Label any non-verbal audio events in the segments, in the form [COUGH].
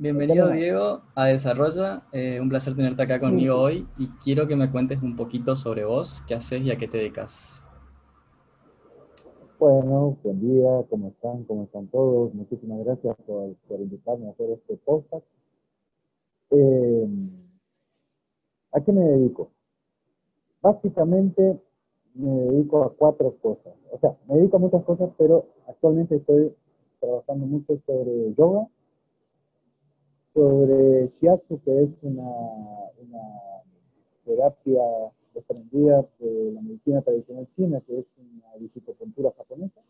Bienvenido Diego a Desarrolla, eh, un placer tenerte acá conmigo hoy y quiero que me cuentes un poquito sobre vos, qué haces y a qué te dedicas. Bueno, buen día, ¿cómo están? ¿Cómo están todos? Muchísimas gracias por, invitarme a hacer este podcast. Eh, ¿A qué me dedico? Básicamente me dedico a cuatro cosas. O sea, me dedico a muchas cosas, pero actualmente estoy trabajando mucho sobre yoga, sobre shiatsu, que es una, una terapia desprendida de la medicina tradicional china, que es una discipopuntura japonesa.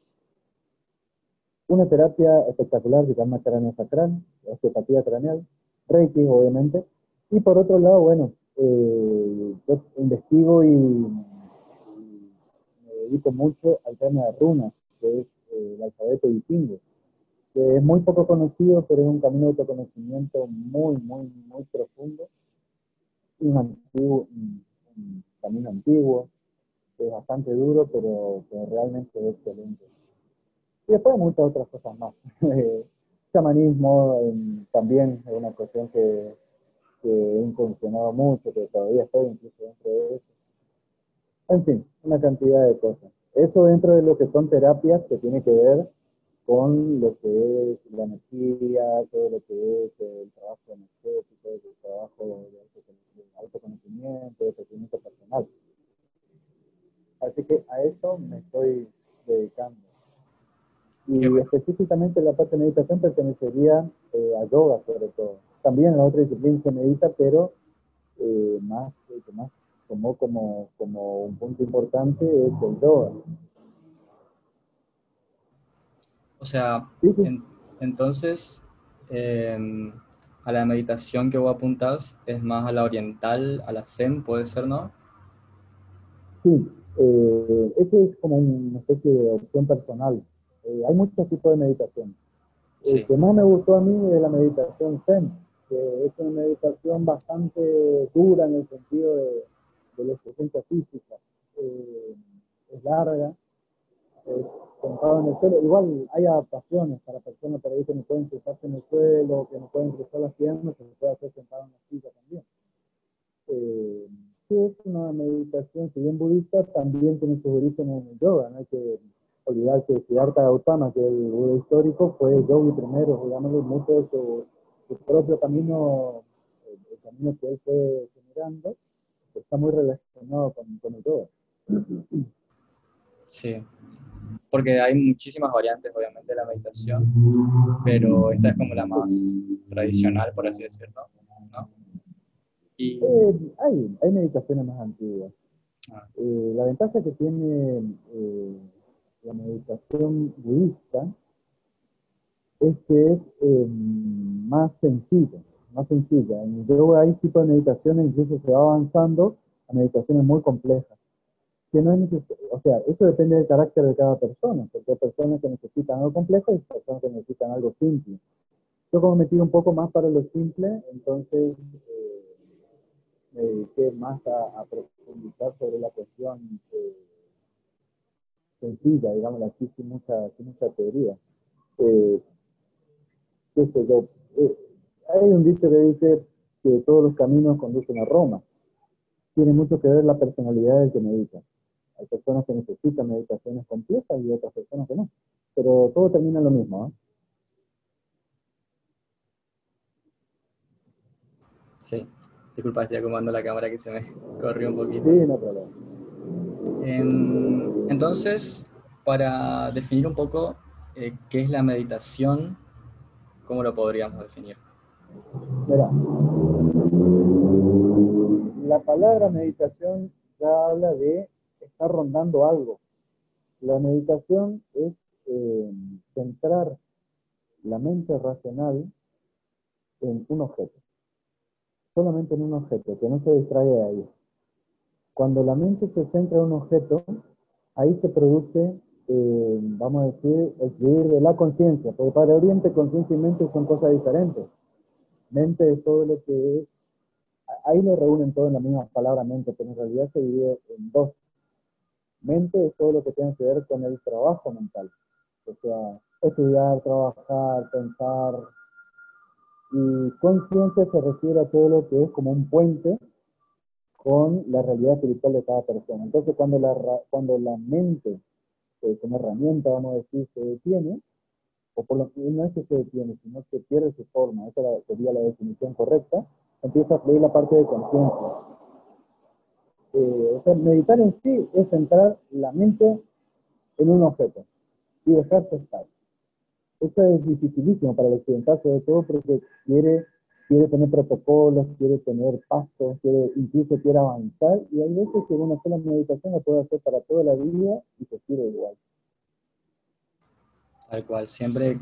Una terapia espectacular que se llama cráneo sacral, osteopatía craneal, reiki, obviamente. Y por otro lado, bueno, eh, yo investigo y, me dedico mucho al tema de runas, que es eh, el alfabeto vikingo, que es muy poco conocido, pero es un camino de autoconocimiento muy, muy, muy profundo. Un, antiguo, un, camino antiguo, que es bastante duro, pero, realmente es excelente. Y después muchas otras cosas más. [LAUGHS] Chamanismo también es una cuestión que que he incursionado mucho, que todavía estoy incluso dentro de eso. En fin, una cantidad de cosas. Eso dentro de lo que son terapias que tiene que ver con lo que es la energía, todo lo que es el trabajo energético, el trabajo de autoconocimiento, de crecimiento personal. Así que a eso me estoy dedicando. Y específicamente la parte de meditación pertenecería eh, a yoga sobre todo también la otra disciplina se medita, pero eh, más, que más tomó como, como un punto importante es el yoga. O sea, entonces, em, a la meditación que vos apuntas es más a la oriental, a la zen, puede ser, ¿no? Sí, eh, eso es como una especie de opción personal. Eh, hay muchos tipos de meditación. El que más me gustó a mí es la meditación zen que es una meditación bastante dura en el sentido de, de la exigencia física. Eh, es larga, sentado en el suelo. Igual hay adaptaciones para personas para que no pueden sentarse en el suelo, que no pueden cruzar las piernas, que se puede hacer sentado en la silla también. Eh, es una meditación, si bien budista, también tiene sus orígenes en el yoga. No hay que olvidar que Siddhartha Gautama, que el Buda histórico, fue yogi primero, digamos, mucho de su su propio camino, el, camino que él fue generando, está muy relacionado con, con el todo. Sí, porque hay muchísimas variantes, obviamente, de la meditación, pero esta es como la más tradicional, por así decirlo, ¿no? Y... Eh, hay, hay meditaciones más antiguas. Ah. Eh, la ventaja que tiene eh, la meditación budista es que es em, más sencilla, más sencilla. En yoga hay tipos de meditaciones, incluso se va avanzando a meditaciones muy complejas. Que no es o sea, eso depende del carácter de cada persona, porque hay personas que necesitan algo complejo y personas que necesitan algo simple. Yo como me tiro un poco más para lo simple, entonces eh, me dediqué más a, profundizar sobre la cuestión eh, sencilla, digamos así, sin mucha, teoría. Eh, hay un dicho que dice que todos los caminos conducen a Roma. Tiene mucho que ver la personalidad del que medita. Hay personas que necesitan meditaciones complejas y otras personas que no. Pero todo termina en lo mismo. ¿eh? Sí. Disculpa, estoy acomodando la cámara que se me [LAUGHS] corrió un poquito. Sí, no problema. entonces, para definir un poco eh, qué es la meditación, ¿Cómo lo podríamos definir? Mira, la palabra meditación ya habla de estar rondando algo. La meditación es eh, centrar la mente racional en un objeto, solamente en un objeto, que no se distraiga de ahí. Cuando la mente se centra en un objeto, ahí se produce eh, vamos a decir, el fluir de la conciencia, porque para Oriente conciencia y mente son cosas diferentes. Mente es todo lo que es, ahí lo reúnen todo en la misma palabra mente, pero en realidad se divide en dos. Mente es todo lo que tiene que ver con el trabajo mental, o sea, estudiar, trabajar, pensar, Y consciente se refiere a todo lo que es como un puente con la realidad espiritual de cada persona. Entonces, cuando la, cuando la mente, eh, como herramienta, vamos a decir, se detiene, o por lo no es que se detiene, sino que pierde su forma, esa sería la definición correcta, empieza a fluir la parte de conciencia. Eh, o sea, meditar en sí es centrar la mente en un objeto y dejarse estar. Eso es dificilísimo para el occidental, sobre todo porque quiere, quiere tener protocolos, quiere tener pasos, quiere, incluso quiere avanzar, y hay veces que una sola meditación la puede hacer para toda la vida y se quiere igual. Tal cual, siempre,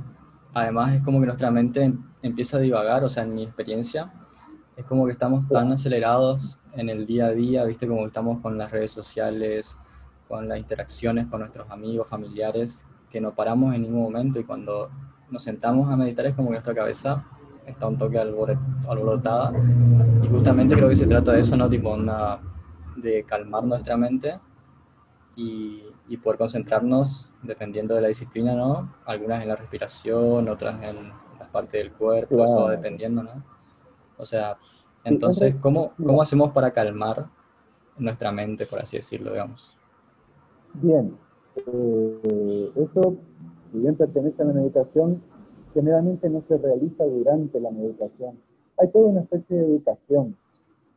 además es como que nuestra mente empieza a divagar, o sea, en mi experiencia, es como que estamos tan acelerados en el día a día, viste, como estamos con las redes sociales, con las interacciones con nuestros amigos, familiares, que no paramos en ningún momento y cuando nos sentamos a meditar es como que nuestra cabeza está un toque alborotada y justamente creo que se trata de eso, ¿no? Tipo una, de calmar nuestra mente y, y, poder concentrarnos dependiendo de la disciplina, ¿no? Algunas en la respiración, otras en las partes del cuerpo, eso va dependiendo, ¿no? O sea, entonces, ¿cómo, ¿cómo hacemos para calmar nuestra mente, por así decirlo, digamos? Bien, eh, eso, si bien pertenece a la meditación, generalmente no se realiza durante la meditación. Hay toda una especie de educación.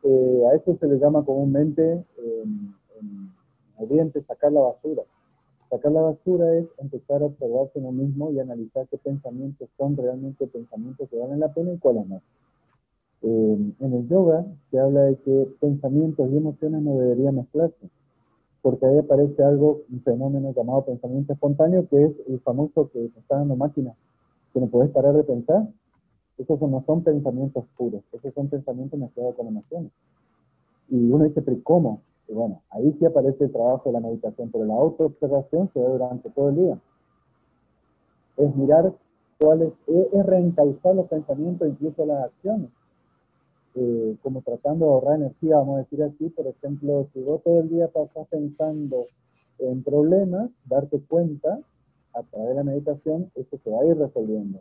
Eh, a eso se le llama comúnmente en, en Oriente sacar la basura. Sacar la basura es empezar a observarse uno mismo y analizar qué pensamientos son realmente pensamientos que valen la pena y cuáles no. Eh, en el yoga se habla de que pensamientos y emociones no deberían mezclarse porque ahí aparece algo, un fenómeno llamado pensamiento espontáneo, que es el famoso que está dando máquina, que no puedes parar de pensar. Esos no son pensamientos puros, esos son pensamientos mezclados con emociones. Y uno dice, pero ¿cómo? Y bueno, ahí sí aparece el trabajo de la meditación, pero la autoobservación se ve durante todo el día. Es mirar cuáles, es reencauzar los pensamientos, incluso las acciones. Eh, como tratando de ahorrar energía, vamos a decir así, por ejemplo, si vos todo el día pasás pensando en problemas, darte cuenta a través de la meditación, eso se va a ir resolviendo.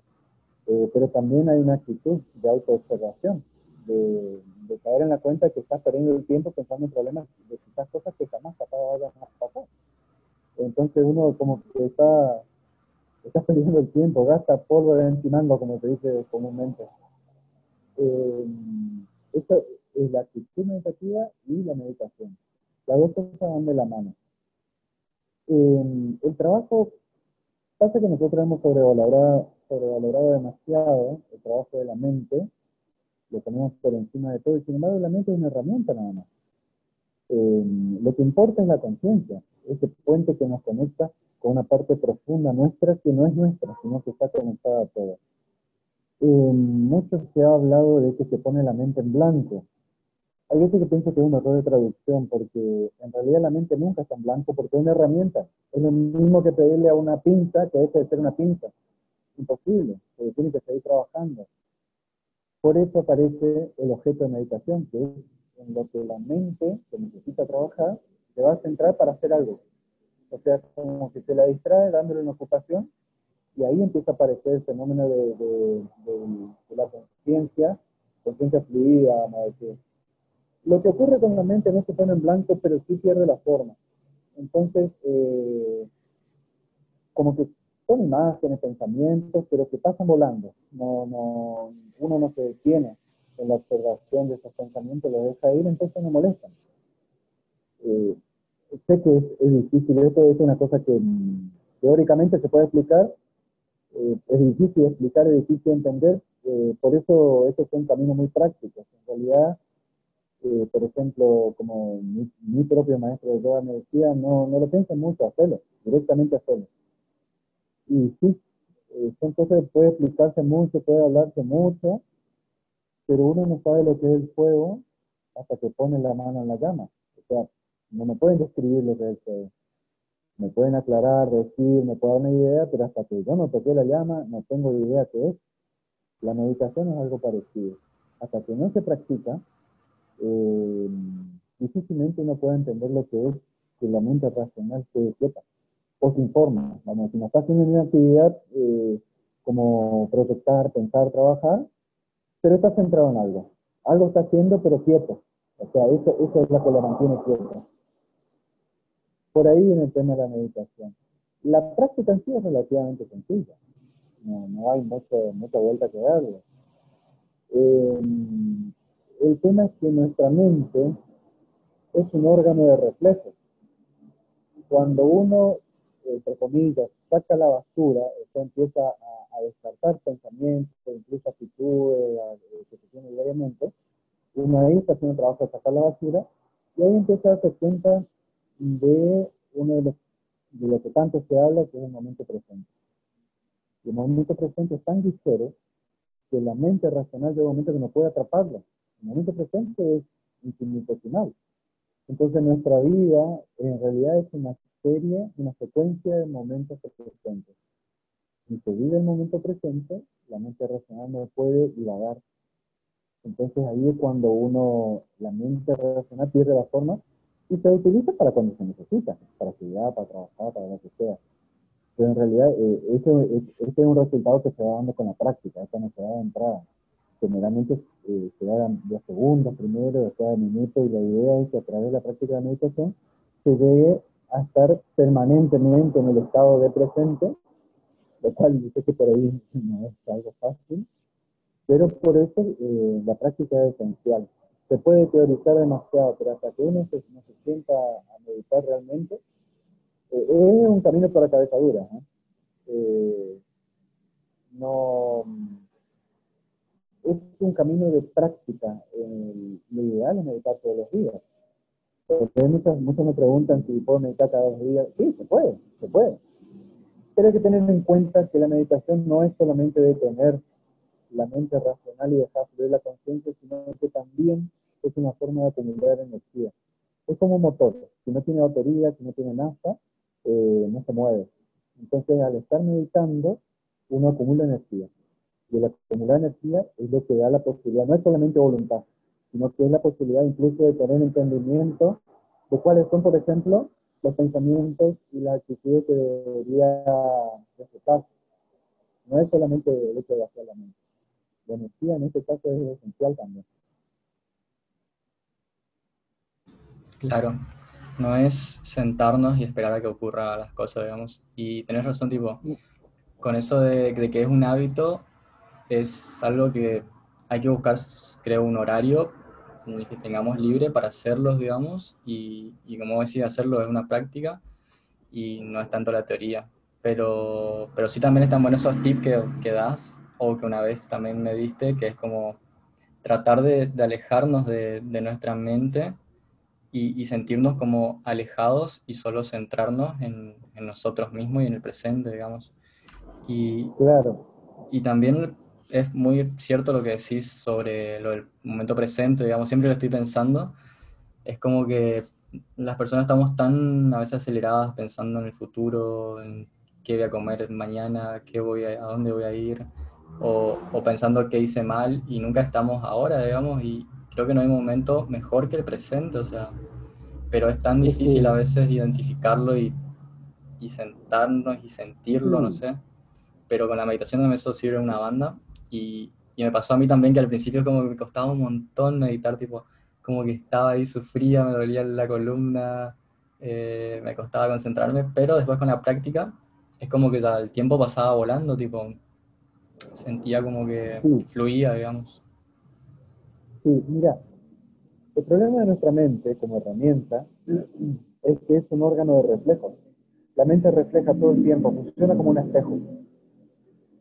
Eh, pero también hay una actitud de autoobservación, de, de, caer en la cuenta que estás perdiendo el tiempo pensando en problemas de quizás cosas que jamás vayan a pasar. Entonces uno como que está, está [LAUGHS] perdiendo el tiempo, gasta polvo de encimando, como se dice comúnmente. Eh, es la actitud meditativa y la meditación. Las dos cosas van de la mano. el trabajo, pasa que nosotros hemos sobrevalorado, sobrevalorado demasiado el trabajo de la mente, lo tenemos por encima de todo, y sin embargo la mente es una herramienta nada más. lo que importa es la conciencia, ese puente que nos conecta con una parte profunda nuestra que no es nuestra, sino que está conectada a todo. Eh, mucho se ha hablado de que se pone la mente en blanco. Hay veces que pienso que es un error de traducción, porque en realidad la mente nunca está en blanco, porque es una herramienta. Es lo mismo que pedirle a una pinza que deje de ser una pinza. Imposible, se tiene que seguir trabajando. Por eso aparece el objeto de meditación, que es en lo que la mente, que necesita trabajar, se va a centrar para hacer algo. O sea, como que se la distrae dándole una ocupación y ahí empieza a aparecer el fenómeno de, la conciencia, conciencia fluida, vamos a decir. Lo que ocurre con la mente no se pone en blanco, pero sí pierde la forma. Entonces, eh, como que son imágenes, pensamientos, pero que pasan volando. No, no, uno no se detiene en la observación de esos pensamientos, los deja ir, entonces no molestan. Eh, sé que es, es, difícil, esto es una cosa que teóricamente se puede explicar, eh, es difícil explicar, es difícil entender, eh, por eso estos son caminos muy prácticos. En realidad, eh, por ejemplo, como mi, propio maestro de yoga me decía, no, no lo piensen mucho, hacerlo, directamente hacerlo. Y sí, son cosas que puede explicarse mucho, puede hablarse mucho, pero uno no sabe lo que es el fuego hasta que pone la mano en la llama. O sea, no me pueden describir lo que es el fuego me pueden aclarar, decir, me pueden dar una idea, pero hasta que yo no toqué la llama, no tengo idea qué es. La meditación es algo parecido. Hasta que no se practica, eh, difícilmente uno puede entender lo que es que la mente racional se sepa o se informa. si no está haciendo una actividad eh, como proyectar, pensar, trabajar, pero está centrado en algo. Algo está haciendo, pero quieto. O sea, eso, eso es lo que lo mantiene quieto. Por ahí en el tema de la meditación. La práctica en sí es relativamente sencilla. No, no hay mucho, mucha vuelta que darle. Eh, el tema es que nuestra mente es un órgano de reflejo. Cuando uno, entre comillas, saca la basura, esto empieza a, a descartar pensamientos, incluso actitudes que se tiene diariamente, uno ahí está haciendo trabajo de sacar la basura y ahí empieza a darse cuenta de uno de los de lo que tanto se habla, que es el momento presente. Y el momento presente es tan ligero que la mente racional llega un momento que no puede atraparlo. El momento presente es infinitesimal. Entonces nuestra vida en realidad es una serie, una secuencia de momentos presentes. Si se vive el momento presente, la mente racional no puede divagar. Entonces ahí es cuando uno, la mente racional pierde la forma y se utiliza para cuando se necesita, para estudiar, para trabajar, para lo que sea. Pero en realidad eh, ese, es un resultado que se va dando con la práctica, esta no se da de entrada. Generalmente eh, se da de segundos primero, después de minutos, y la idea es que a través de la práctica de meditación se debe a estar permanentemente en el estado de presente, lo cual yo sé que por ahí no es algo fácil, pero por eso eh, la práctica es esencial se puede teorizar demasiado, pero hasta que uno se, sienta a meditar realmente, eh, es un camino para cabeza dura. Eh, no, es un camino de práctica. lo ideal es meditar todos los días. muchos, muchos me preguntan si puedo meditar cada dos días. Sí, se puede, se puede. Pero hay que tener en cuenta que la meditación no es solamente de tener la mente racional y dejar fluir la conciencia, sino que también es una forma de acumular energía. Es como un motor. Si no tiene batería, si no tiene nafta, eh, no se mueve. Entonces, al estar meditando, uno acumula energía. Y el acumular energía es lo que da la posibilidad, no es solamente voluntad, sino que es la posibilidad incluso de tener entendimiento de cuáles son, por ejemplo, los pensamientos y las actitudes que debería respetar. No es solamente el hecho de hacer la mente. La energía en este caso es esencial también. Claro, no es sentarnos y esperar a que ocurra las cosas, digamos. Y tenés razón, tipo, con eso de, que es un hábito, es algo que hay que buscar, creo, un horario en el que tengamos libre para hacerlos, digamos, y, y como decía, hacerlo es una práctica y no es tanto la teoría. Pero, pero sí también están buenos esos tips que, que das, o que una vez también me diste, que es como tratar de, de alejarnos de, de nuestra mente y, sentirnos como alejados y solo centrarnos en, en, nosotros mismos y en el presente, digamos. Y, claro. y también es muy cierto lo que decís sobre lo del momento presente, digamos, siempre lo estoy pensando. Es como que las personas estamos tan a veces aceleradas pensando en el futuro, en qué voy a comer mañana, qué voy a, a dónde voy a ir, o, o pensando qué hice mal y nunca estamos ahora, digamos, y, creo que no hay momento mejor que el presente, o sea, pero es tan difícil a veces identificarlo y, y sentarnos y sentirlo, no sé. Pero con la meditación también eso sirve una banda y, y, me pasó a mí también que al principio como que me costaba un montón meditar, tipo, como que estaba ahí, sufría, me dolía la columna, eh, me costaba concentrarme, pero después con la práctica es como que ya el tiempo pasaba volando, tipo, sentía como que fluía, digamos. Sí, mira, el problema de nuestra mente como herramienta es que es un órgano de reflejo. La mente refleja todo el tiempo, funciona como un espejo.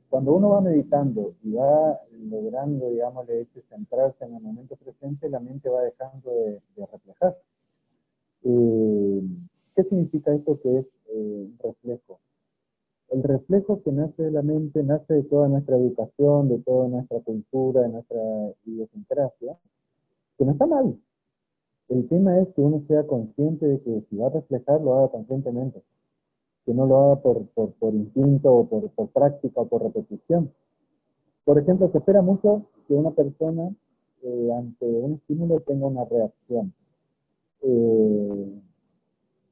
Cuando uno va meditando y va logrando, digamos, de hecho, centrarse en el momento presente, la mente va dejando de, reflejar. Eh, ¿Qué significa esto que es eh, reflejo? El reflejo que nace de la mente nace de toda nuestra educación, de toda nuestra cultura, de nuestra idiosincrasia, que no está mal. El tema es que uno sea consciente de que si va a reflejar, lo haga conscientemente. Que no lo haga por, por, instinto o por, por, práctica o por repetición. Por ejemplo, se espera mucho que una persona eh, ante un estímulo tenga una reacción. Eh,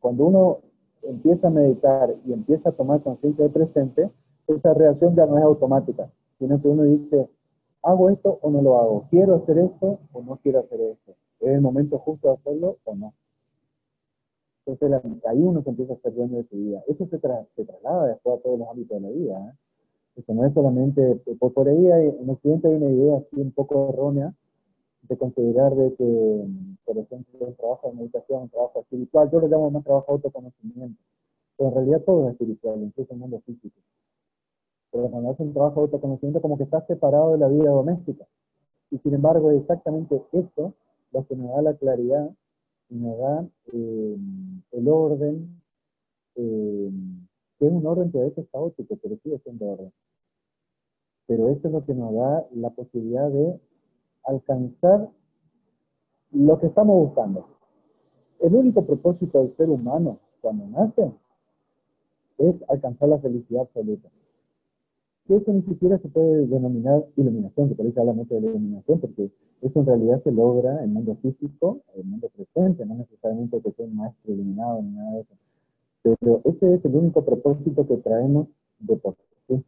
cuando uno empieza a meditar y empieza a tomar conciencia del presente, esa reacción ya no es automática, sino que uno dice, ¿hago esto o no lo hago? ¿Quiero hacer esto o no quiero hacer esto? ¿Es el momento justo de hacerlo o no? Entonces ahí uno se empieza a ser dueño de su vida. Eso se, traslada después a todos los ámbitos de la vida. ¿eh? Eso no es solamente, por, por ahí en Occidente hay una idea así un poco errónea de considerar de que, por ejemplo, un trabajo de meditación, un trabajo espiritual, yo lo llamo más trabajo de autoconocimiento, pero en realidad todo es espiritual, incluso el mundo físico. Pero cuando hace un trabajo de autoconocimiento, como que está separado de la vida doméstica. Y sin embargo, exactamente eso lo que nos da la claridad y nos da eh, el orden, eh, que es un orden que a veces es caótico, pero sigue siendo orden. Pero eso es lo que nos da la posibilidad de alcanzar lo que estamos buscando. El único propósito del ser humano cuando nace es alcanzar la felicidad absoluta. Y eso ni siquiera se puede denominar iluminación, que por eso habla mucho de la iluminación, porque eso en realidad se logra en el mundo físico, en el mundo presente, no necesariamente que sea un maestro iluminado ni nada de eso. Pero ese es el único propósito que traemos de por sí,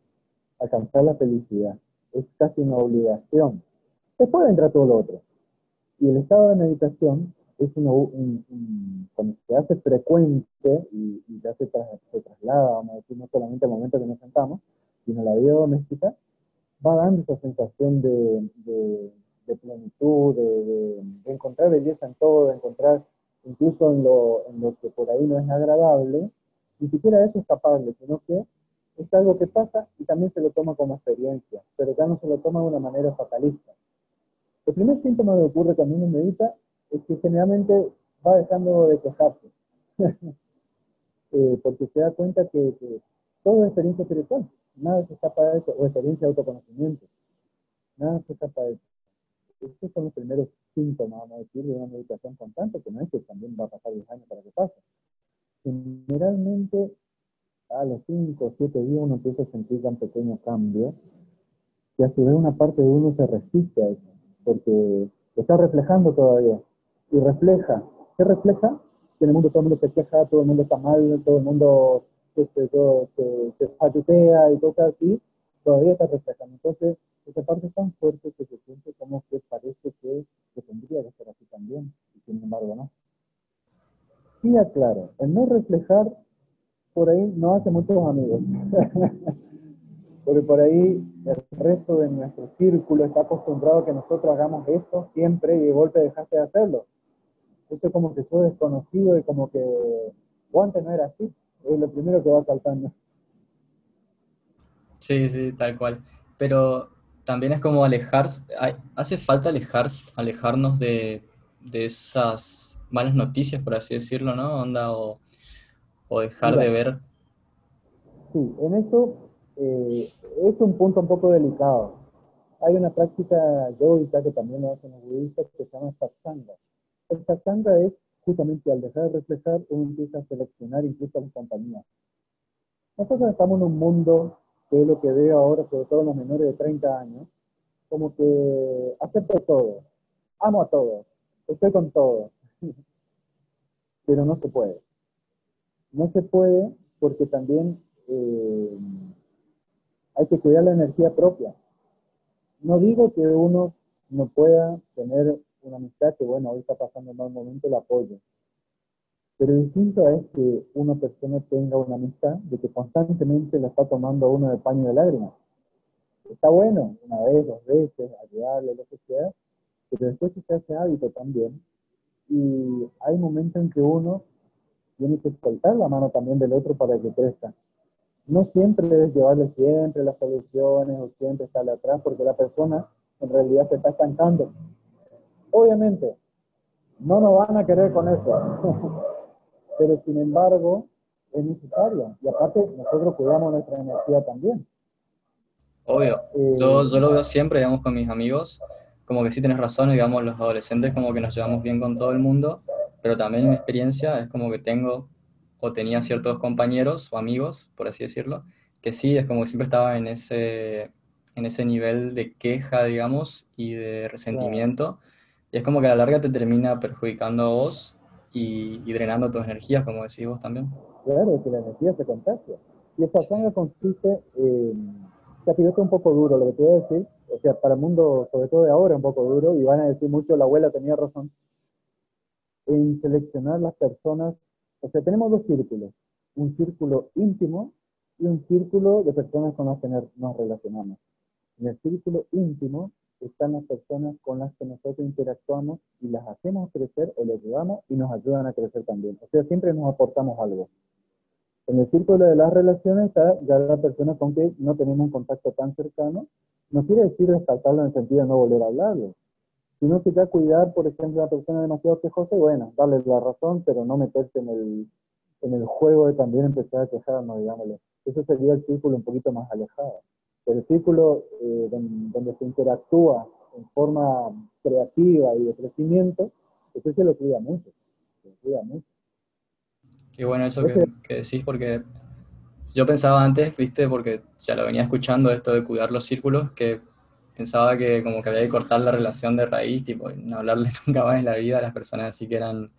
alcanzar la felicidad. Es casi una obligación Después entra todo lo otro. Y el estado de meditación es un, cuando se hace frecuente y, ya se, traslada, vamos a decir, no solamente al momento que nos sentamos, sino la vida doméstica, va dando esa sensación de, plenitud, de, encontrar belleza en todo, de encontrar incluso en lo, en lo que por ahí no es agradable, ni siquiera eso es capable, sino que es algo que pasa y también se lo toma como experiencia, pero ya no se lo toma de una manera fatalista. El primer síntoma que ocurre cuando uno medita es que generalmente va dejando de quejarse, [LAUGHS] eh, porque se da cuenta que, todo es experiencia espiritual, nada se escapa de eso, o experiencia de autoconocimiento, nada se escapa de eso. Estos son los primeros síntomas, vamos a decir, de una meditación constante, que no es que también va a pasar 10 años para que pase. Generalmente, a los 5 o 7 días uno empieza a sentir un pequeño cambio, que a su vez una parte de uno se resiste a eso porque está reflejando todavía. Y refleja. ¿Qué refleja? Que en el mundo todo el mundo se queja, todo el mundo está mal, todo el mundo este, todo, se, se y cosas así, todavía está reflejando. Entonces, esa parte es tan fuerte que se siente como que parece que, que tendría que ser así también, y sin embargo no. Sí, aclaro, el no reflejar por ahí no hace muchos amigos. [LAUGHS] porque por ahí el resto de nuestro círculo está acostumbrado a que nosotros hagamos esto siempre y de golpe dejaste de hacerlo. Esto es como que soy desconocido y como que o antes no era así, es lo primero que va saltando. Sí, sí, tal cual. Pero también es como alejarse, hace falta alejarse, alejarnos de, esas malas noticias, por así decirlo, ¿no? Onda, o, dejar de ver. Sí, en eso eh, es un punto un poco delicado. Hay una práctica yogica que también lo hacen los budistas que se llama satsanga. El satsanga es justamente al dejar de reflejar, uno empieza a seleccionar incluso las compañías. Nosotros estamos en un mundo que es lo que veo ahora, sobre todo los menores de 30 años, como que acepto todo, amo a todos, estoy con todo, [LAUGHS] pero no se puede. No se puede porque también eh, hay que cuidar la energía propia. No digo que uno no pueda tener una amistad que, bueno, hoy está pasando un mal momento, el apoyo. Pero distinto es que una persona tenga una amistad de que constantemente la está tomando uno de paño de lágrimas. Está bueno, una vez, dos veces, ayudarle, lo que sea, pero después se hace hábito también. Y hay momentos en que uno tiene que soltar la mano también del otro para que crezca no siempre debes llevarle siempre las soluciones o siempre estarle atrás porque la persona en realidad se está estancando. Obviamente, no nos van a querer con eso, [LAUGHS] pero sin embargo es necesario. Y aparte, nosotros cuidamos nuestra energía también. Obvio. Eh, yo, yo, lo veo siempre, digamos, con mis amigos, como que sí tienes razón, digamos, los adolescentes como que nos llevamos bien con todo el mundo, pero también mi experiencia es como que tengo o tenía ciertos compañeros o amigos, por así decirlo, que sí, es como que siempre estaba en ese, en ese nivel de queja, digamos, y de resentimiento. Y es como que a la larga te termina perjudicando a vos y, drenando tus energías, como decís vos también. Claro, es que la energía se contagia. Y esta sangre consiste, en... te un poco duro lo que te voy a decir, o sea, para el mundo, sobre todo de ahora, un poco duro, y van a decir mucho, la abuela tenía razón, en seleccionar las personas, o sea, tenemos dos círculos, un círculo íntimo y un círculo de personas con las que nos relacionamos. En el círculo íntimo están las personas con las que nosotros interactuamos y las hacemos crecer o les ayudamos y nos ayudan a crecer también. O sea, siempre nos aportamos algo. En el círculo de las relaciones está ya la persona con que no tenemos un contacto tan cercano. No quiere decir descartarlo en el sentido de no volver a hablarlo, sino que ya cuidar, por ejemplo, a una persona demasiado quejosa bueno, darle la razón, pero no meterse en el, en el juego de también empezar a quejarnos, digámoslo. Eso sería el círculo un poquito más alejado. Pero el círculo eh, donde, se interactúa en forma creativa y de crecimiento, ese se lo cuida mucho. Se lo cuida mucho. Qué bueno eso que, decís, porque yo pensaba antes, viste, porque ya lo venía escuchando esto de cuidar los círculos, que pensaba que como que había que cortar la relación de raíz, tipo, no hablarle [LAUGHS] nunca más en la vida a las personas así que eran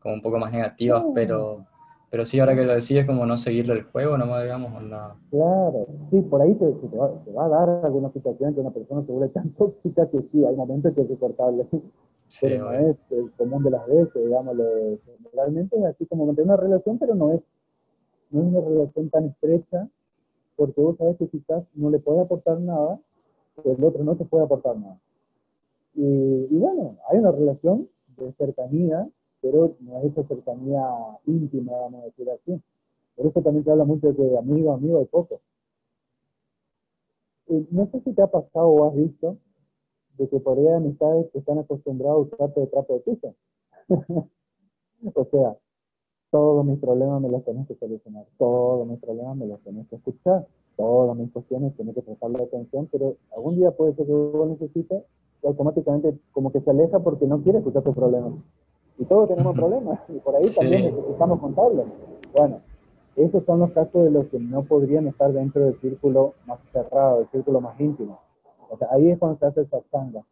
como un poco más negativas, pero pero sí, ahora que lo decís, es como no seguirle el juego nomás, digamos, o nada. Claro, sí, por ahí te, va, a dar alguna situación que una persona se vuelve tan [LAUGHS] tóxica que sí, hay momentos que hay que cortarle. Sí, [LAUGHS] pero no es el común de las veces, digamos, realmente es así como mantener una relación, pero no es, no es una relación tan estrecha, porque vos sabés que quizás no le puede aportar nada, el otro no te puede aportar nada. Y, y bueno, hay una relación de cercanía pero no es esa cercanía íntima, vamos a decir así. Por eso también se habla mucho de amigo, amigo hay poco. no sé si te ha pasado o has visto de que por ahí hay amistades que están acostumbrados a usarte de trapo de piso. [LAUGHS] o sea, todos mis problemas me los tenés que solucionar, todos mis problemas me los tenés que escuchar, todas mis cuestiones tenés que prestarle atención, pero algún día puede ser que vos necesites y automáticamente como que se aleja porque no quiere escuchar tus problemas y todos tenemos problemas, y por ahí también necesitamos contarlos. Bueno, esos son los casos de los que no podrían estar dentro del círculo más cerrado, el círculo más íntimo. O sea, ahí es cuando se hace el satsanga.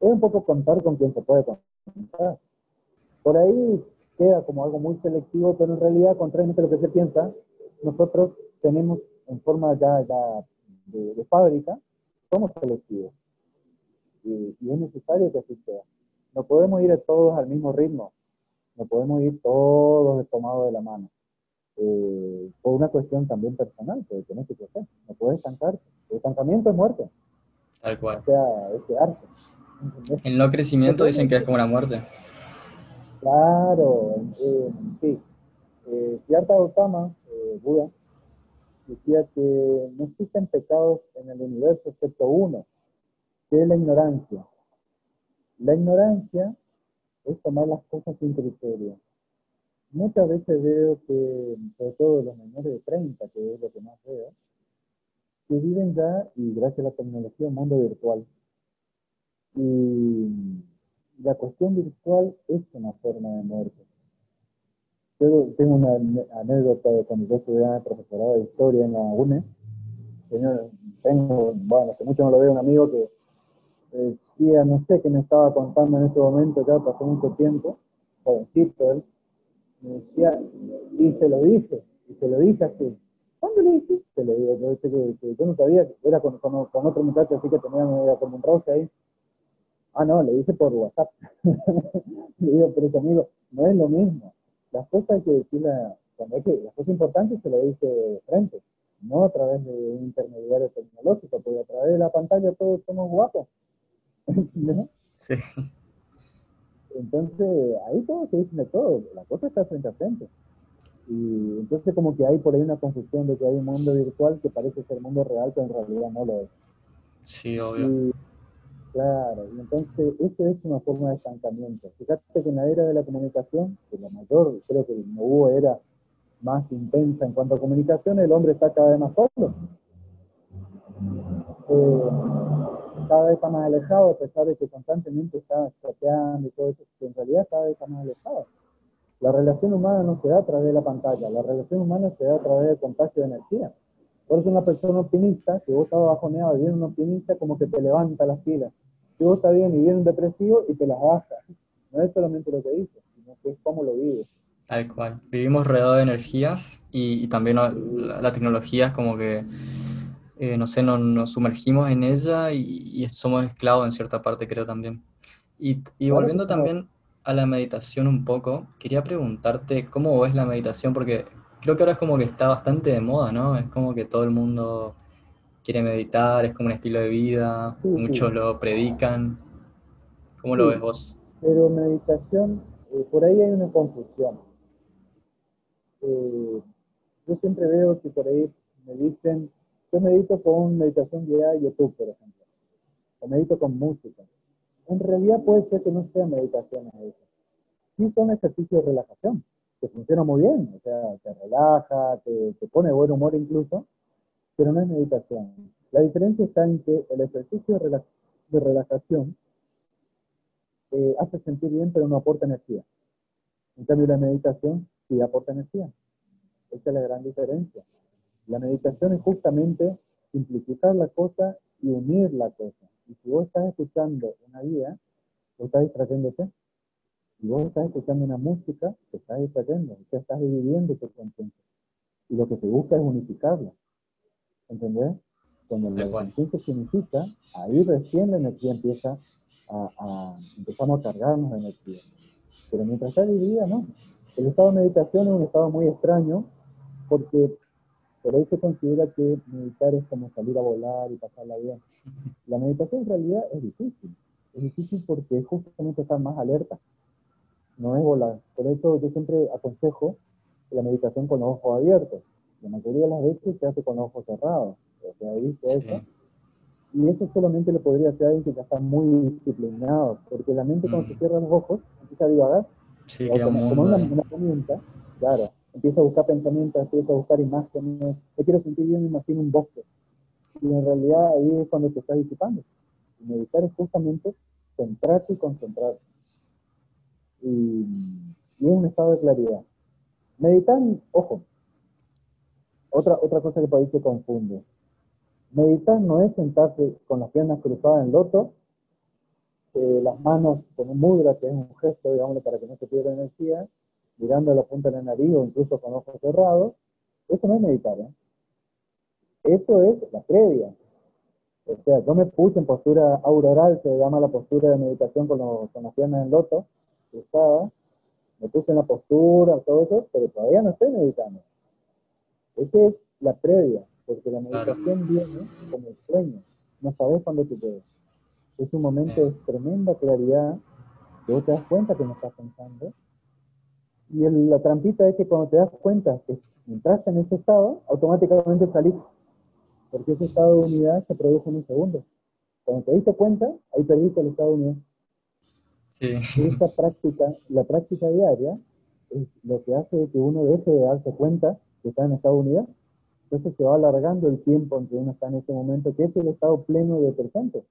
Es un poco contar con quien se puede contar. Por ahí queda como algo muy selectivo, pero en realidad, contrariamente a lo que se piensa, nosotros tenemos en forma ya, ya de, fábrica, somos selectivos. Y, y es necesario que así sea. No podemos ir todos al mismo ritmo, no podemos ir todos tomados de la mano. Eh, por una cuestión también personal, que tienes que crecer, no puedes estancar. El estancamiento es muerte. Tal cual. O sea, es quedarse. El no crecimiento dicen que es como una muerte. Claro, eh, sí. Eh, Siddhartha Gautama, eh, Buda, decía que no existen pecados en el universo excepto uno, que es la ignorancia. La ignorancia es tomar las cosas sin criterio. Muchas veces veo que, sobre todo los menores de 30, que es lo que más veo, que viven ya, y gracias a la tecnología, un mundo virtual. Y la cuestión virtual es una forma de muerte. Tengo una anécdota de cuando yo estudiaba el profesorado de historia en la UNE. tengo, bueno, hace mucho no lo veo, un amigo que decía, no sé qué me estaba contando en ese momento, ya pasó mucho tiempo, jovencito él, me decía, y se lo dije, y se lo dije así. ¿Cuándo le dijiste? Le digo, yo, que, que yo no sabía, era con, con, otro muchacho así que tenía medio como un roce ahí. Ah, no, le dije por WhatsApp. [LAUGHS] le digo, pero amigo, no es lo mismo. Las cosas hay que decirlas, cuando hay que, las cosas importantes se lo dice de frente, no a través de un intermediario tecnológico, porque a través de la pantalla todos somos guapos. [LAUGHS] Sí. Entonces, ahí todo se dice de todo, la cosa está frente a frente. Y entonces como que hay por ahí una confusión de que hay un mundo virtual que parece ser mundo real, pero en realidad no lo es. Sí, obvio. Claro, y entonces eso es una forma de estancamiento. Fíjate que en la era de la comunicación, que la mayor, creo que no hubo era más intensa en cuanto a comunicación, el hombre está cada vez más solo. Eh, cada vez está más alejado, a pesar de que constantemente está chateando y todo eso, que en realidad cada vez está más alejado. La relación humana no se da a través de la pantalla, la relación humana se da a través del contagio de energía. Por eso una persona optimista, si vos estás bajoneado y viene un optimista, como que te levanta las pilas. Si vos estás bien y un depresivo y te las baja. No es solamente lo que dice, sino que es cómo lo vives. Tal cual. Vivimos rodeados de energías y, también la, la, tecnología es como que eh, no sé, nos, sumergimos en ella y, somos esclavos en cierta parte, creo también. Y, y volviendo también a la meditación un poco, quería preguntarte cómo ves la meditación, porque creo que ahora es como que está bastante de moda, ¿no? Es como que todo el mundo quiere meditar, es como un estilo de vida, muchos lo predican. ¿Cómo lo ves vos? Pero meditación, eh, por ahí hay una confusión. Eh, yo siempre veo que por ahí me dicen, yo medito con meditación guiada YouTube, por ejemplo, o medito con música. En realidad puede ser que no sea meditaciones eso. Sí son ejercicios de relajación, que funcionan muy bien, o sea, te relaja, te, te pone buen humor incluso, pero no es meditación. La diferencia está en que el ejercicio de relajación eh, hace sentir bien, pero no aporta energía. En cambio, la meditación sí aporta energía. Esa es la gran diferencia. La meditación es justamente simplificar la cosa y unir la cosa. Y si vos estás escuchando una guía, vos estás distrayéndote. Si vos estás escuchando una música, te estás distrayendo. Te estás dividiendo tu conciencia. Y lo que se busca es unificarla. ¿Entendés? Cuando la conciencia se unifica, ahí recién la energía empieza a, a, empezamos a cargarnos de energía. Pero mientras está dividida, no. El estado de meditación es un estado muy extraño porque por ahí se considera que meditar es como salir a volar y pasarla bien. [LAUGHS] La meditación en realidad es difícil. Es difícil porque es justamente estar más alerta. No es volar. Por eso yo siempre aconsejo la meditación con los ojos abiertos. La mayoría de las veces se hace con los ojos cerrados. O sea, ¿viste eso? Y eso solamente lo podría hacer alguien que ya está muy disciplinado, porque la mente cuando se mm. cierra los ojos empieza a divagar. Sí, como, como una, una, herramienta, claro, empieza a buscar pensamientos, empieza a buscar imágenes. Yo quiero sentir bien, me imagino un bosque. Y en realidad ahí es cuando te estás disipando. Y meditar es justamente centrarte y concentrarte. Y, y es un estado de claridad. Meditar, ojo, otra, otra cosa que por ahí se confunde. Meditar no es sentarse con las piernas cruzadas en loto, eh, las manos con un mudra, que es un gesto, digamos, para que no se pierda energía, mirando la punta de la nariz o incluso con ojos cerrados. Eso no es meditar, ¿eh? Eso es la previa. O sea, yo me puse en postura auroral, se llama la postura de meditación con, con las piernas en loto, cruzadas. Me puse en la postura, todo eso, pero todavía no estoy meditando. Esa es la previa, porque la meditación viene como el sueño, no sabes cuándo te quedas. Es un momento de tremenda claridad, que vos te das cuenta que no estás pensando, y la trampita es que cuando te das cuenta que entraste en ese estado, automáticamente salís, porque ese estado de unidad se produce en un segundo. Cuando te diste cuenta, ahí perdiste el estado de unidad. Sí. Y esta práctica, la práctica diaria, es lo que hace que uno deje de darse cuenta que está en Estados Unidos, entonces se va alargando el tiempo en que uno está en ese momento, que es el estado pleno de presente.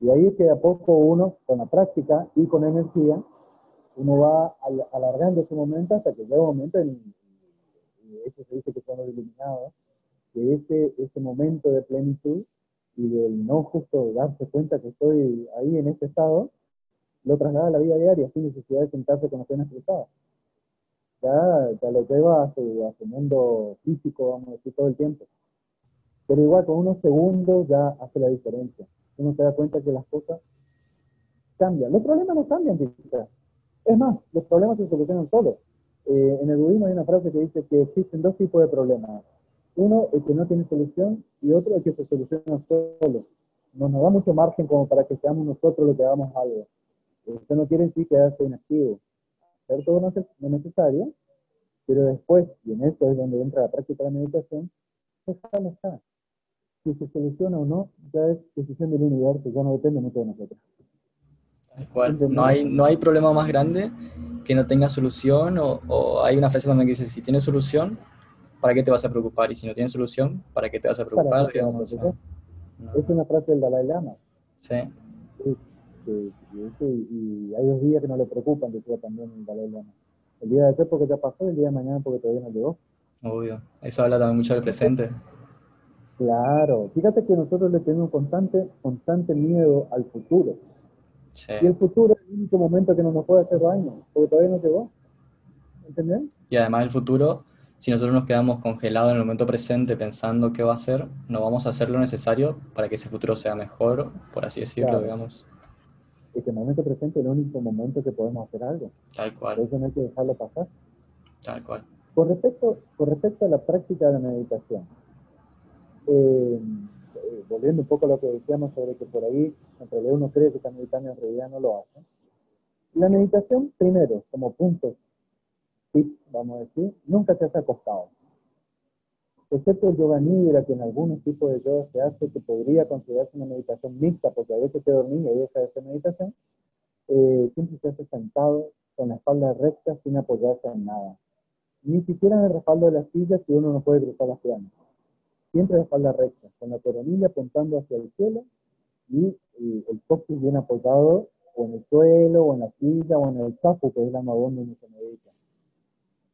Y ahí es que a poco uno, con la práctica y con energía, uno va alargando ese momento hasta que llega un momento, en, y eso se dice que son los iluminados, que ese, ese momento de plenitud y del no justo darse cuenta que estoy ahí en ese estado, lo traslada a la vida diaria sin necesidad de sentarse con las piernas cruzadas ya, lo lleva a su, a su mundo físico, vamos a decir, todo el tiempo. Pero igual, con unos segundos ya hace la diferencia. Uno se da cuenta que las cosas cambian. Los problemas no cambian, quizás. Es más, los problemas se solucionan solos. Eh, en el budismo hay una frase que dice que existen dos tipos de problemas. Uno, el que no tiene solución, y otro, el que se soluciona solo. No nos da mucho margen como para que seamos nosotros los que hagamos algo. Usted no quiere en sí quedarse inactivo hacer todo lo necesario, pero después, y en eso es donde entra la práctica de la meditación, déjalo estar. Si se soluciona o no, ya es decisión del universo, ya no depende mucho de nosotros. No hay, no hay problema más grande que no tenga solución, o, hay una frase también que dice, si tiene solución, ¿para qué te vas a preocupar? Y si no tiene solución, ¿para qué te vas a preocupar? Es una frase del Dalai Lama. Sí y, hay dos días que no le preocupan, decía también el Dalai El día de después porque ya pasó, el día de mañana porque todavía no llegó. Obvio, eso habla también mucho del presente. Claro, fíjate que nosotros le tenemos constante, constante miedo al futuro. Y el futuro es el único momento que no nos puede hacer daño, porque todavía no llegó. ¿Entendés? Y además el futuro si nosotros nos quedamos congelados en el momento presente pensando qué va a ser, no vamos a hacer lo necesario para que ese futuro sea mejor, por así decirlo, digamos. Es que el momento presente es el único momento que podemos hacer algo. Tal cual. Por eso no hay que dejarlo pasar. Tal cual. Con respecto, con respecto a la práctica de la meditación, eh, eh, volviendo un poco a lo que decíamos sobre que por ahí en realidad uno cree que está meditando en realidad no lo hace. La meditación, primero, como punto vamos a decir, nunca se hace acostado. Excepto el yoga nidra, que en algunos tipos de yoga se hace, que podría considerarse una meditación mixta, porque a veces te dormís y deja de ser meditación, eh, siempre se hace sentado, con la espalda recta, sin apoyarse en nada. Ni siquiera en el respaldo de la silla, si uno no puede cruzar las piernas. Siempre de espalda recta, con la coronilla apuntando hacia el cielo y, el coxis bien apoyado o en el suelo, o en la silla, o en el chapu, que es la madonna donde se medita.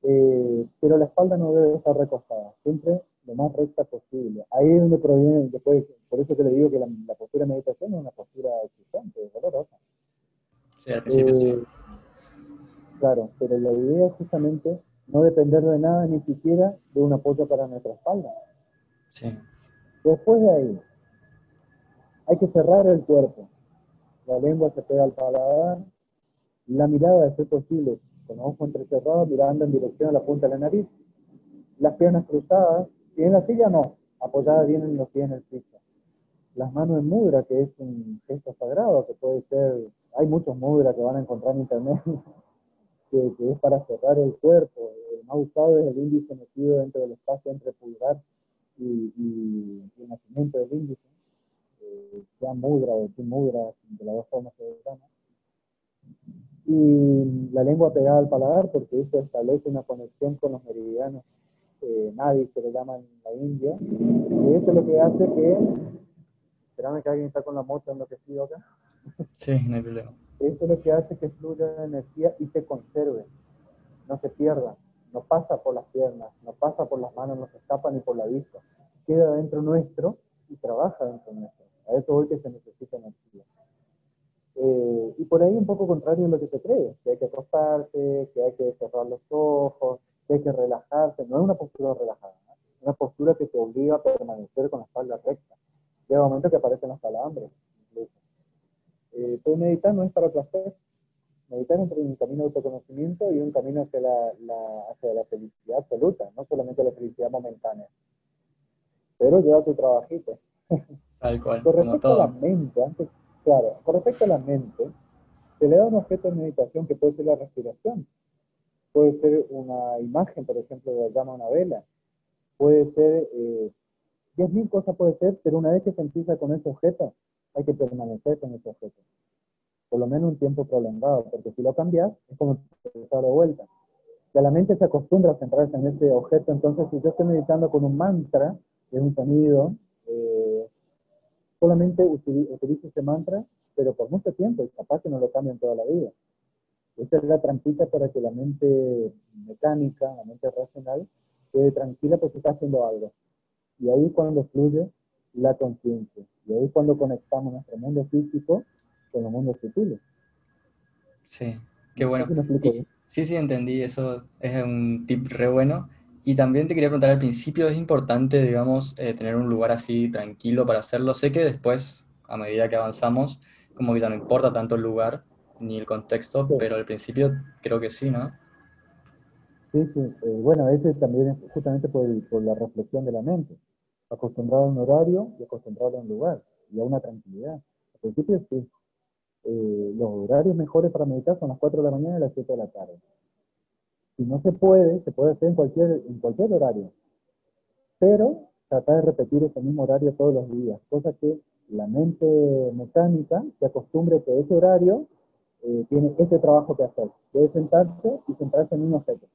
Eh, pero la espalda no debe estar recostada, siempre lo más recta posible. Ahí es donde proviene, después, por eso que le digo que la, postura de meditación es una postura exigente, dolorosa. Sí, al principio eh, Claro, pero la idea es justamente no depender de nada, ni siquiera de un apoyo para nuestra espalda. Sí. Después de ahí, hay que cerrar el cuerpo. La lengua se pega al paladar, la mirada, de ser posible, con ojos entrecerrados, mirando en dirección a la punta de la nariz, las piernas cruzadas, y en la silla no, apoyada bien en los pies en el piso. Las manos en mudra, que es un gesto sagrado, que puede ser, hay muchos mudras que van a encontrar en internet, [LAUGHS] que, es para cerrar el cuerpo. El más usado es el índice metido dentro del espacio entre pulgar y, el nacimiento del índice, eh, sea mudra o sin mudra, de las dos formas se llama y la lengua pegada al paladar, porque eso establece una conexión con los meridianos eh, nadie se le llama en la India, y eso es lo que hace que, espérame que alguien está con la moto enloquecido acá. Sí, no hay problema. Eso es lo que hace que fluya la energía y se conserve, no se pierda, no pasa por las piernas, no pasa por las manos, no se escapa ni por la vista, queda dentro nuestro y trabaja dentro nuestro. A eso hoy que se necesita energía. Eh, y por ahí un poco contrario a lo que se cree, que hay que acostarse, que hay que cerrar los ojos, que hay que relajarse. No es una postura relajada, es una postura que te obliga a permanecer con la espalda recta. Llega un momento que aparecen los calambres, incluso. Eh, pero meditar no es para placer. Meditar es un camino de autoconocimiento y un camino hacia la, hacia la felicidad absoluta, no solamente la felicidad momentánea. Pero lleva tu trabajito. [LAUGHS] Tal cual. Con respecto a la mente, antes, Claro, con respecto a la mente, se le da un objeto de meditación que puede ser la respiración, puede ser una imagen, por ejemplo, de la llama una vela, puede ser, eh, diez mil cosas puede ser, pero una vez que se empieza con ese objeto, hay que permanecer con ese objeto, por lo menos un tiempo prolongado, porque si lo cambias, es como empezar de vuelta. Ya la mente se acostumbra a centrarse en ese objeto, entonces si yo estoy meditando con un mantra, es un sonido, eh, solamente utilizo ese mantra, pero por mucho tiempo, y capaz que no lo cambian toda la vida. Esa es la trampita para que la mente mecánica, la mente racional, quede tranquila porque está haciendo algo. Y ahí es cuando fluye la conciencia. Y ahí es cuando conectamos nuestro mundo físico con el mundo sutil. Sí, qué bueno. sí, sí, entendí. Eso es un tip re bueno. Y también te quería preguntar, al principio es importante, digamos, eh, tener un lugar así tranquilo para hacerlo. Sé que después, a medida que avanzamos, como que ya no importa tanto el lugar ni el contexto, pero al principio creo que sí, ¿no? Sí, sí. Eh, bueno, ese también es justamente por, la reflexión de la mente. Acostumbrado a un horario y acostumbrado a un lugar y a una tranquilidad. Al principio sí. Eh, los horarios mejores para meditar son las 4 de la mañana y las 7 de la tarde. Si no se puede, se puede hacer en cualquier, en cualquier horario. Pero tratar de repetir ese mismo horario todos los días, cosa que la mente mecánica se acostumbre que ese horario eh, tiene ese trabajo que hacer, debe sentarse y centrarse en un objeto.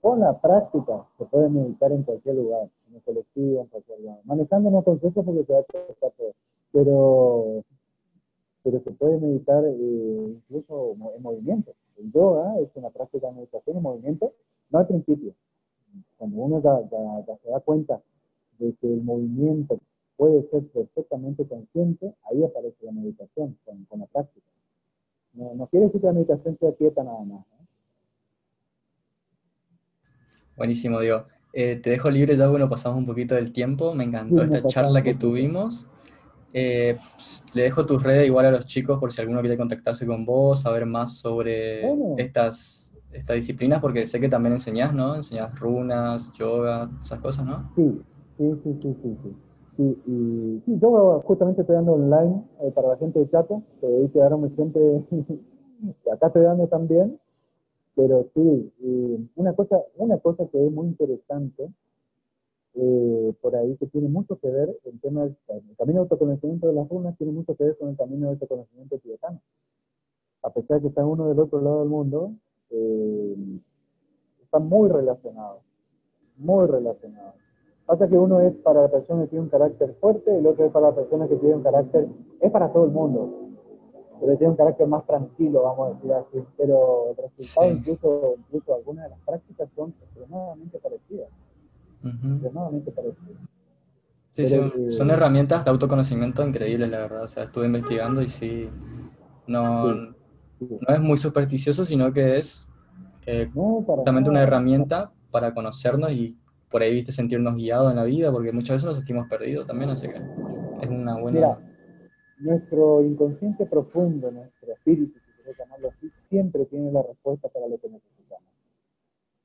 Con la práctica se puede meditar en cualquier lugar, en el colectivo, en cualquier lugar. Manejando no aconsejo porque se va a todo, pero, pero se puede meditar eh, incluso en movimiento. El yoga es una práctica de meditación y movimiento, no al principio. Cuando uno se da cuenta de que el movimiento puede ser perfectamente consciente, ahí aparece la meditación con, la práctica. No, quiere decir que la meditación sea quieta nada más. Buenísimo, Diego. Eh, te dejo libre ya, bueno, pasamos un poquito del tiempo. Me encantó esta charla que tuvimos. Eh, le dejo tus redes igual a los chicos por si alguno quiere contactarse con vos, saber más sobre estas, estas disciplinas, porque sé que también enseñás, ¿no? Enseñás runas, yoga, esas cosas, ¿no? Sí, sí, sí, sí, sí. Sí. y, sí, yo justamente estoy dando online eh, para la gente de Chato, que ahí quedaron siempre, [LAUGHS] acá estoy dando también, pero sí, una, cosa, una cosa que es muy interesante eh, por ahí que tiene mucho que ver, el tema del el camino de autoconocimiento de las runas tiene mucho que ver con el camino de autoconocimiento tibetano. A pesar de que está uno del otro lado del mundo, eh, están muy relacionados, muy relacionados. Pasa que uno es para la persona que tiene un carácter fuerte, el otro es para la persona que tiene un carácter, es para todo el mundo, pero tiene un carácter más tranquilo, vamos a decir así. Pero el resultado, incluso, incluso algunas de las prácticas son extremadamente parecidas. Extremadamente parecidas. Sí, son herramientas de autoconocimiento increíbles, la verdad. O sea, estuve investigando y sí, no, no es muy supersticioso, sino que es eh, justamente una herramienta para conocernos y por ahí, viste, sentirnos guiados en la vida, porque muchas veces nos sentimos perdidos también, así que es una buena nuestro inconsciente profundo, nuestro espíritu, si querés llamarlo así, siempre tiene la respuesta para lo que necesitamos.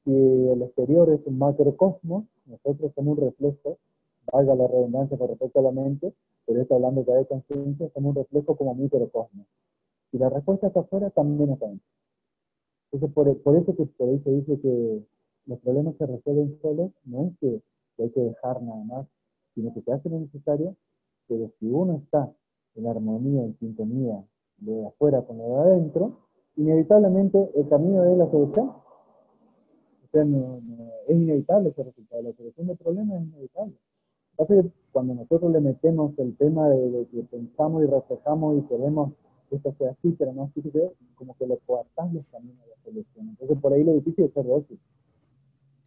Si el exterior es un macrocosmos, nosotros somos un reflejo, valga la redundancia con respecto a la mente, pero esto hablando ya de conciencia, somos un reflejo como microcosmos. Si la respuesta está afuera, también está dentro. Entonces, por, por, eso que por ahí se dice que los problemas se resuelven solos, no es que, que hay que dejar nada más, sino que se hace lo necesario, pero si uno está en armonía, en sintonía de afuera con lo de adentro, inevitablemente el camino de la solución. O sea, es inevitable ese resultado. La solución del problema es inevitable. Entonces, cuando nosotros le metemos el tema de, que pensamos y reflejamos y queremos que esto sea así, pero no así, como que le coartamos los caminos de la solución. Entonces, por ahí lo difícil es ser dócil.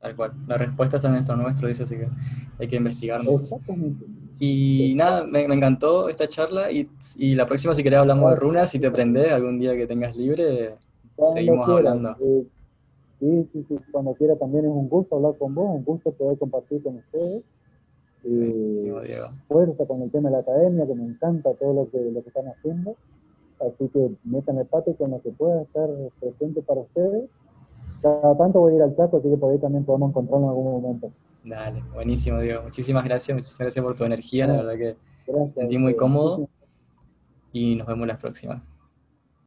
Tal cual. La respuesta está en esto nuestro, dice, así que hay que investigarnos. Exactamente. Y nada, me, encantó esta charla y, y, la próxima si querés hablamos de runas, si te prendes algún día que tengas libre, seguimos hablando. Eh, sí, sí, sí, cuando quiera también es un gusto hablar con vos, un gusto poder compartir con ustedes. Eh, fuerza con el tema de la academia, que me encanta todo lo que, lo que están haciendo. Así que metan el pato con lo que pueda estar presente para ustedes. Cada tanto voy a ir al Chaco, así que por ahí también podemos encontrarnos en algún momento. Dale, buenísimo, Diego. Muchísimas gracias, muchísimas gracias por tu energía, la verdad que sentí muy cómodo y nos vemos la próxima.